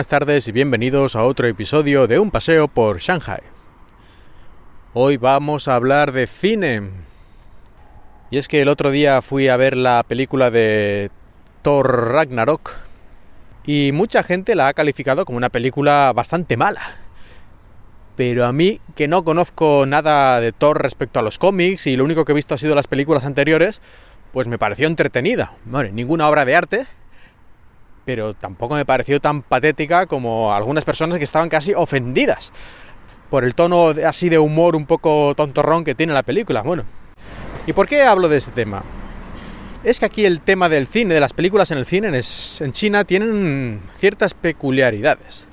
Buenas tardes y bienvenidos a otro episodio de Un paseo por Shanghai. Hoy vamos a hablar de cine. Y es que el otro día fui a ver la película de Thor Ragnarok y mucha gente la ha calificado como una película bastante mala. Pero a mí, que no conozco nada de Thor respecto a los cómics y lo único que he visto ha sido las películas anteriores, pues me pareció entretenida. Bueno, ninguna obra de arte, pero tampoco me pareció tan patética como algunas personas que estaban casi ofendidas por el tono así de humor un poco tontorrón que tiene la película. Bueno, ¿y por qué hablo de este tema? Es que aquí el tema del cine, de las películas en el cine en China, tienen ciertas peculiaridades.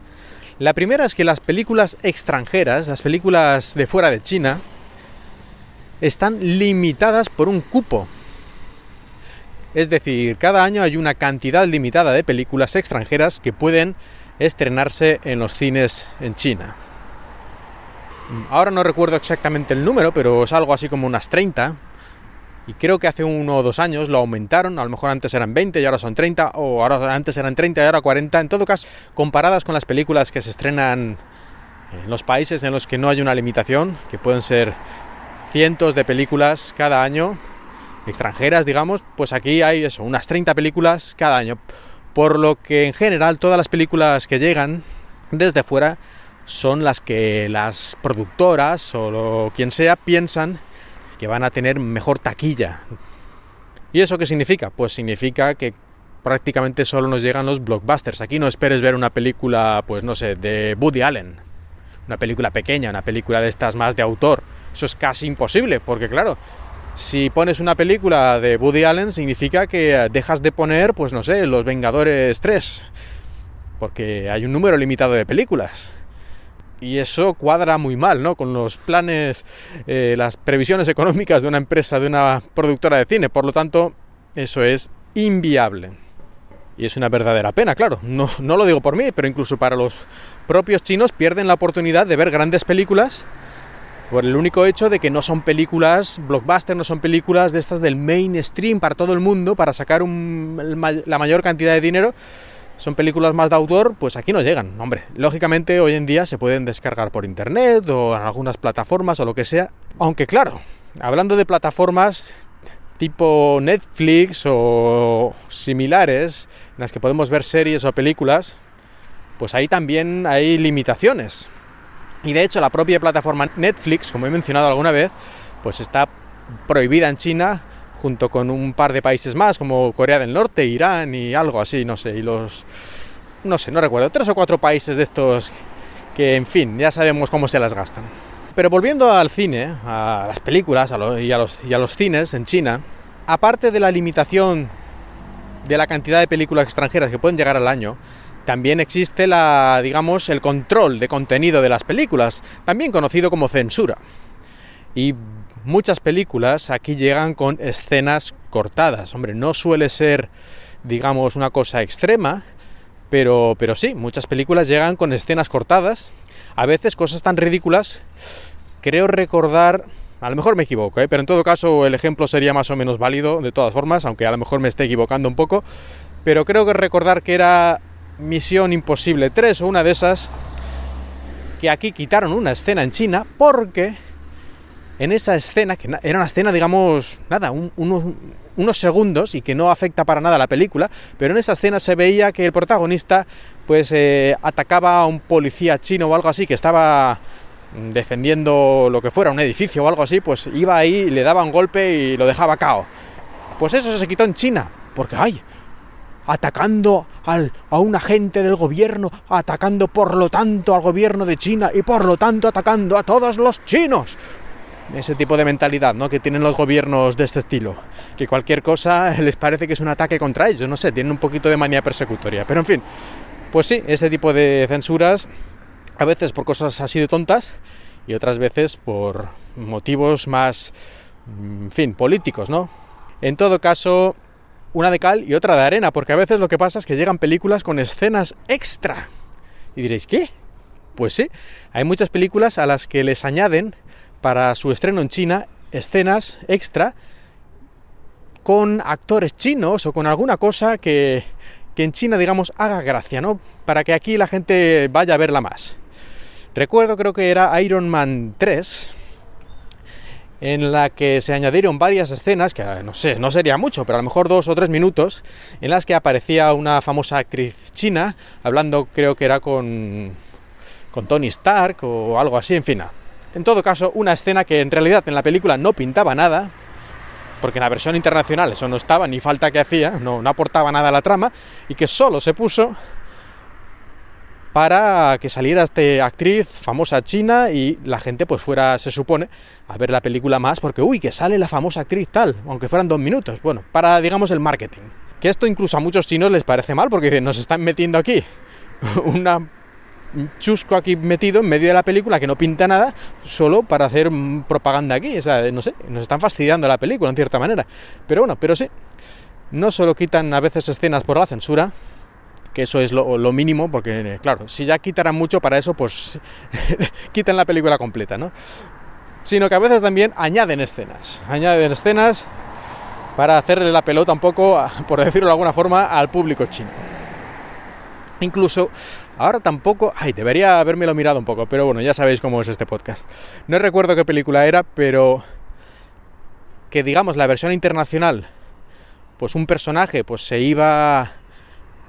La primera es que las películas extranjeras, las películas de fuera de China, están limitadas por un cupo es decir, cada año hay una cantidad limitada de películas extranjeras que pueden estrenarse en los cines en China. Ahora no recuerdo exactamente el número, pero es algo así como unas 30. Y creo que hace uno o dos años lo aumentaron, a lo mejor antes eran 20 y ahora son 30, o ahora antes eran 30 y ahora 40. En todo caso, comparadas con las películas que se estrenan en los países en los que no hay una limitación, que pueden ser cientos de películas cada año, extranjeras, digamos, pues aquí hay eso, unas 30 películas cada año. Por lo que en general todas las películas que llegan desde fuera son las que las productoras o lo, quien sea piensan que van a tener mejor taquilla. ¿Y eso qué significa? Pues significa que prácticamente solo nos llegan los blockbusters. Aquí no esperes ver una película, pues no sé, de Woody Allen. Una película pequeña, una película de estas más de autor. Eso es casi imposible, porque claro, si pones una película de Woody Allen significa que dejas de poner, pues no sé, Los Vengadores 3, porque hay un número limitado de películas. Y eso cuadra muy mal, ¿no? Con los planes, eh, las previsiones económicas de una empresa, de una productora de cine. Por lo tanto, eso es inviable. Y es una verdadera pena, claro. No, no lo digo por mí, pero incluso para los propios chinos pierden la oportunidad de ver grandes películas por el único hecho de que no son películas blockbuster, no son películas de estas del mainstream para todo el mundo, para sacar la mayor cantidad de dinero, son películas más de autor, pues aquí no llegan. Hombre, lógicamente hoy en día se pueden descargar por internet o en algunas plataformas o lo que sea, aunque claro, hablando de plataformas tipo Netflix o similares, en las que podemos ver series o películas, pues ahí también hay limitaciones. Y de hecho la propia plataforma Netflix, como he mencionado alguna vez, pues está prohibida en China junto con un par de países más como Corea del Norte, Irán y algo así, no sé, y los no sé, no recuerdo, tres o cuatro países de estos que en fin, ya sabemos cómo se las gastan. Pero volviendo al cine, a las películas y, a los, y a los cines en China, aparte de la limitación de la cantidad de películas extranjeras que pueden llegar al año, también existe la, digamos, el control de contenido de las películas, también conocido como censura. Y muchas películas aquí llegan con escenas cortadas. Hombre, no suele ser, digamos, una cosa extrema, pero, pero sí, muchas películas llegan con escenas cortadas. A veces cosas tan ridículas. Creo recordar, a lo mejor me equivoco, ¿eh? pero en todo caso el ejemplo sería más o menos válido de todas formas, aunque a lo mejor me esté equivocando un poco. Pero creo que recordar que era Misión Imposible 3 o una de esas, que aquí quitaron una escena en China porque en esa escena, que era una escena, digamos, nada, unos, segundos y que no afecta para nada a la película, pero en esa escena se veía que el protagonista pues eh, atacaba a un policía chino o algo así que estaba defendiendo lo que fuera, un edificio o algo así, pues iba ahí, le daba un golpe y lo dejaba cao. Pues eso se quitó en China, porque ay, atacando al, a un agente del gobierno, atacando por lo tanto al gobierno de China y por lo tanto atacando a todos los chinos. Ese tipo de mentalidad ¿no? que tienen los gobiernos de este estilo, que cualquier cosa les parece que es un ataque contra ellos, no sé, tienen un poquito de manía persecutoria. Pero en fin, pues sí, ese tipo de censuras, a veces por cosas así de tontas y otras veces por motivos más, en fin, políticos, ¿no? En todo caso, una de cal y otra de arena, porque a veces lo que pasa es que llegan películas con escenas extra. Y diréis, ¿qué? Pues sí, hay muchas películas a las que les añaden para su estreno en China escenas extra con actores chinos o con alguna cosa que, que en China, digamos, haga gracia, ¿no? Para que aquí la gente vaya a verla más. Recuerdo, creo que era Iron Man 3, en la que se añadieron varias escenas, que no sé, no sería mucho, pero a lo mejor dos o tres minutos, en las que aparecía una famosa actriz china, hablando creo que era con, con Tony Stark o algo así, en fin. En todo caso, una escena que en realidad en la película no pintaba nada, porque en la versión internacional eso no estaba, ni falta que hacía, no, no aportaba nada a la trama, y que solo se puso para que saliera esta actriz famosa china y la gente pues fuera, se supone, a ver la película más porque, uy, que sale la famosa actriz tal, aunque fueran dos minutos. Bueno, para, digamos, el marketing. Que esto incluso a muchos chinos les parece mal porque nos están metiendo aquí una chusco aquí metido en medio de la película que no pinta nada solo para hacer propaganda aquí. O sea, no sé, nos están fastidiando la película en cierta manera. Pero bueno, pero sí, no solo quitan a veces escenas por la censura, que eso es lo, mínimo, porque claro, si ya quitaran mucho para eso, pues quitan la película completa, ¿no? Sino que a veces también añaden escenas, añaden escenas para hacerle la pelota un poco, por decirlo de alguna forma, al público chino. Incluso ahora tampoco, ay, debería habérmelo mirado un poco, pero bueno, ya sabéis cómo es este podcast. No recuerdo qué película era, pero que digamos la versión internacional, pues un personaje pues se iba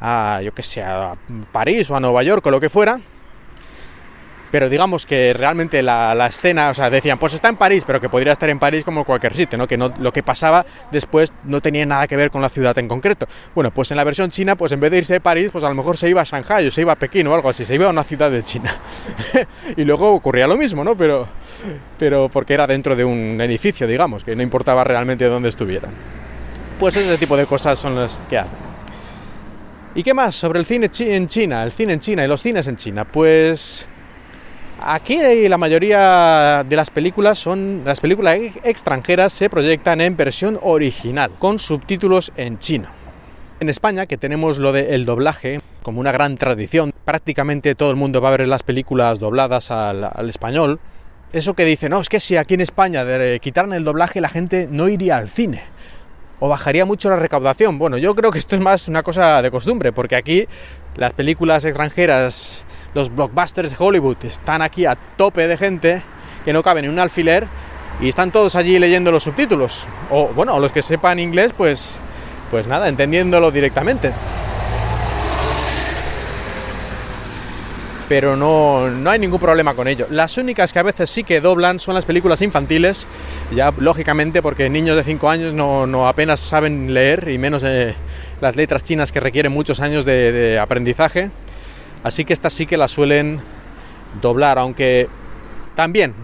a, yo que sé, a París o a Nueva York o lo que fuera. Pero digamos que realmente la, escena, o sea, decían, pues está en París, pero que podría estar en París como cualquier sitio, ¿no? Que no, lo que pasaba después no tenía nada que ver con la ciudad en concreto. Bueno, pues en la versión china, pues en vez de irse a París, pues a lo mejor se iba a Shanghai o se iba a Pekín o algo así, se iba a una ciudad de China. y luego ocurría lo mismo, ¿no? Pero, pero porque era dentro de un edificio, digamos, que no importaba realmente dónde estuvieran. Pues ese tipo de cosas son las que hacen. ¿Y qué más sobre el cine en China? El cine en China y los cines en China. Pues aquí la mayoría de las películas son las películas extranjeras se proyectan en versión original con subtítulos en chino. En España, que tenemos lo del doblaje como una gran tradición, prácticamente todo el mundo va a ver las películas dobladas al, español. Eso que dice, no, es que si aquí en España de, quitaran el doblaje la gente no iría al cine o bajaría mucho la recaudación. Bueno, yo creo que esto es más una cosa de costumbre, porque aquí las películas extranjeras, los blockbusters de Hollywood, están aquí a tope de gente que no caben en un alfiler y están todos allí leyendo los subtítulos. O bueno, los que sepan inglés, pues, pues nada, entendiéndolo directamente. Pero no, no, hay ningún problema con ello. Las únicas que a veces sí que doblan son las películas infantiles, ya lógicamente porque niños de 5 años no, apenas saben leer y menos eh, las letras chinas que requieren muchos años de, aprendizaje. Así que estas sí que las suelen doblar, aunque también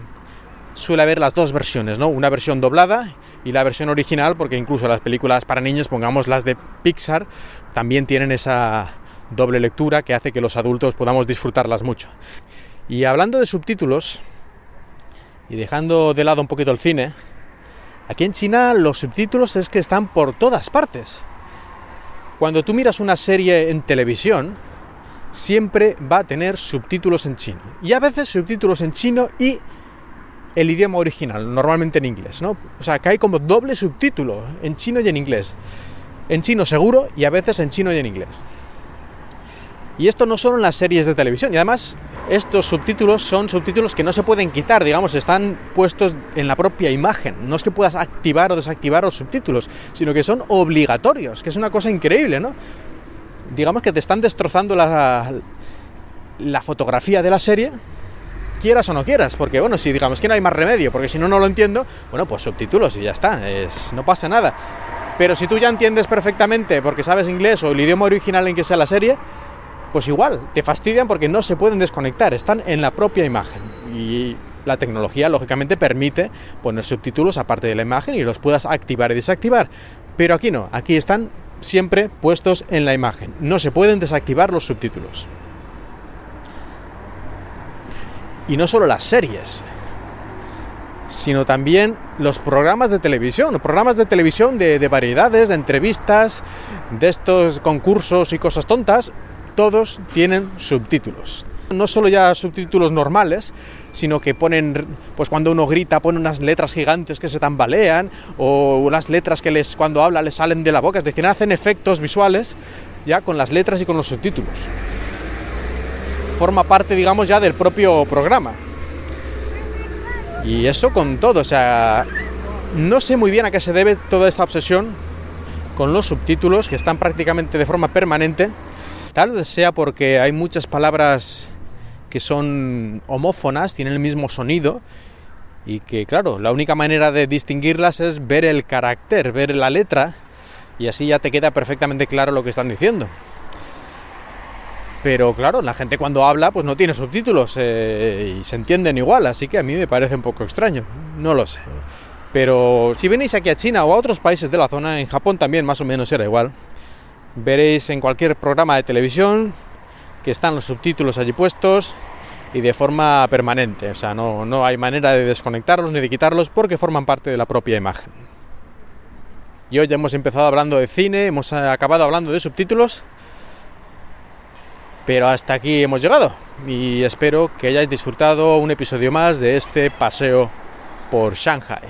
suele haber las dos versiones, ¿no? Una versión doblada y la versión original, porque incluso las películas para niños, pongamos las de Pixar, también tienen esa doble lectura que hace que los adultos podamos disfrutarlas mucho. Y hablando de subtítulos, y dejando de lado un poquito el cine, aquí en China los subtítulos es que están por todas partes. Cuando tú miras una serie en televisión, siempre va a tener subtítulos en chino. Y a veces subtítulos en chino y el idioma original, normalmente en inglés, ¿no? O sea, que hay como doble subtítulo en chino y en inglés. En chino seguro y a veces en chino y en inglés. Y esto no solo en las series de televisión, y además estos subtítulos son subtítulos que no se pueden quitar, digamos, están puestos en la propia imagen. No es que puedas activar o desactivar los subtítulos, sino que son obligatorios, que es una cosa increíble, ¿no? Digamos que te están destrozando la, la fotografía de la serie, quieras o no quieras, porque bueno, si digamos que no hay más remedio, porque si no, no lo entiendo, bueno, pues subtítulos y ya está, es, no pasa nada. Pero si tú ya entiendes perfectamente, porque sabes inglés o el idioma original en que sea la serie, pues igual, te fastidian porque no se pueden desconectar, están en la propia imagen. Y la tecnología, lógicamente, permite poner subtítulos aparte de la imagen y los puedas activar y desactivar. Pero aquí no, aquí están siempre puestos en la imagen. No se pueden desactivar los subtítulos. Y no solo las series, sino también los programas de televisión, programas de televisión de, de variedades, de entrevistas, de estos concursos y cosas tontas, todos tienen subtítulos. No solo ya subtítulos normales, sino que ponen, pues cuando uno grita, ponen unas letras gigantes que se tambalean, o unas letras que les, cuando habla les salen de la boca, es decir, hacen efectos visuales ya con las letras y con los subtítulos. Forma parte, digamos, ya del propio programa. Y eso con todo, o sea, no sé muy bien a qué se debe toda esta obsesión con los subtítulos que están prácticamente de forma permanente. Tal vez sea porque hay muchas palabras que son homófonas, tienen el mismo sonido y que claro, la única manera de distinguirlas es ver el carácter, ver la letra y así ya te queda perfectamente claro lo que están diciendo. Pero claro, la gente cuando habla pues no tiene subtítulos eh, y se entienden igual, así que a mí me parece un poco extraño, no lo sé. Pero si venís aquí a China o a otros países de la zona, en Japón también más o menos era igual, veréis en cualquier programa de televisión que están los subtítulos allí puestos y de forma permanente, o sea, no, no hay manera de desconectarlos ni de quitarlos porque forman parte de la propia imagen. Y hoy ya hemos empezado hablando de cine, hemos acabado hablando de subtítulos, pero hasta aquí hemos llegado y espero que hayáis disfrutado un episodio más de este paseo por Shanghai.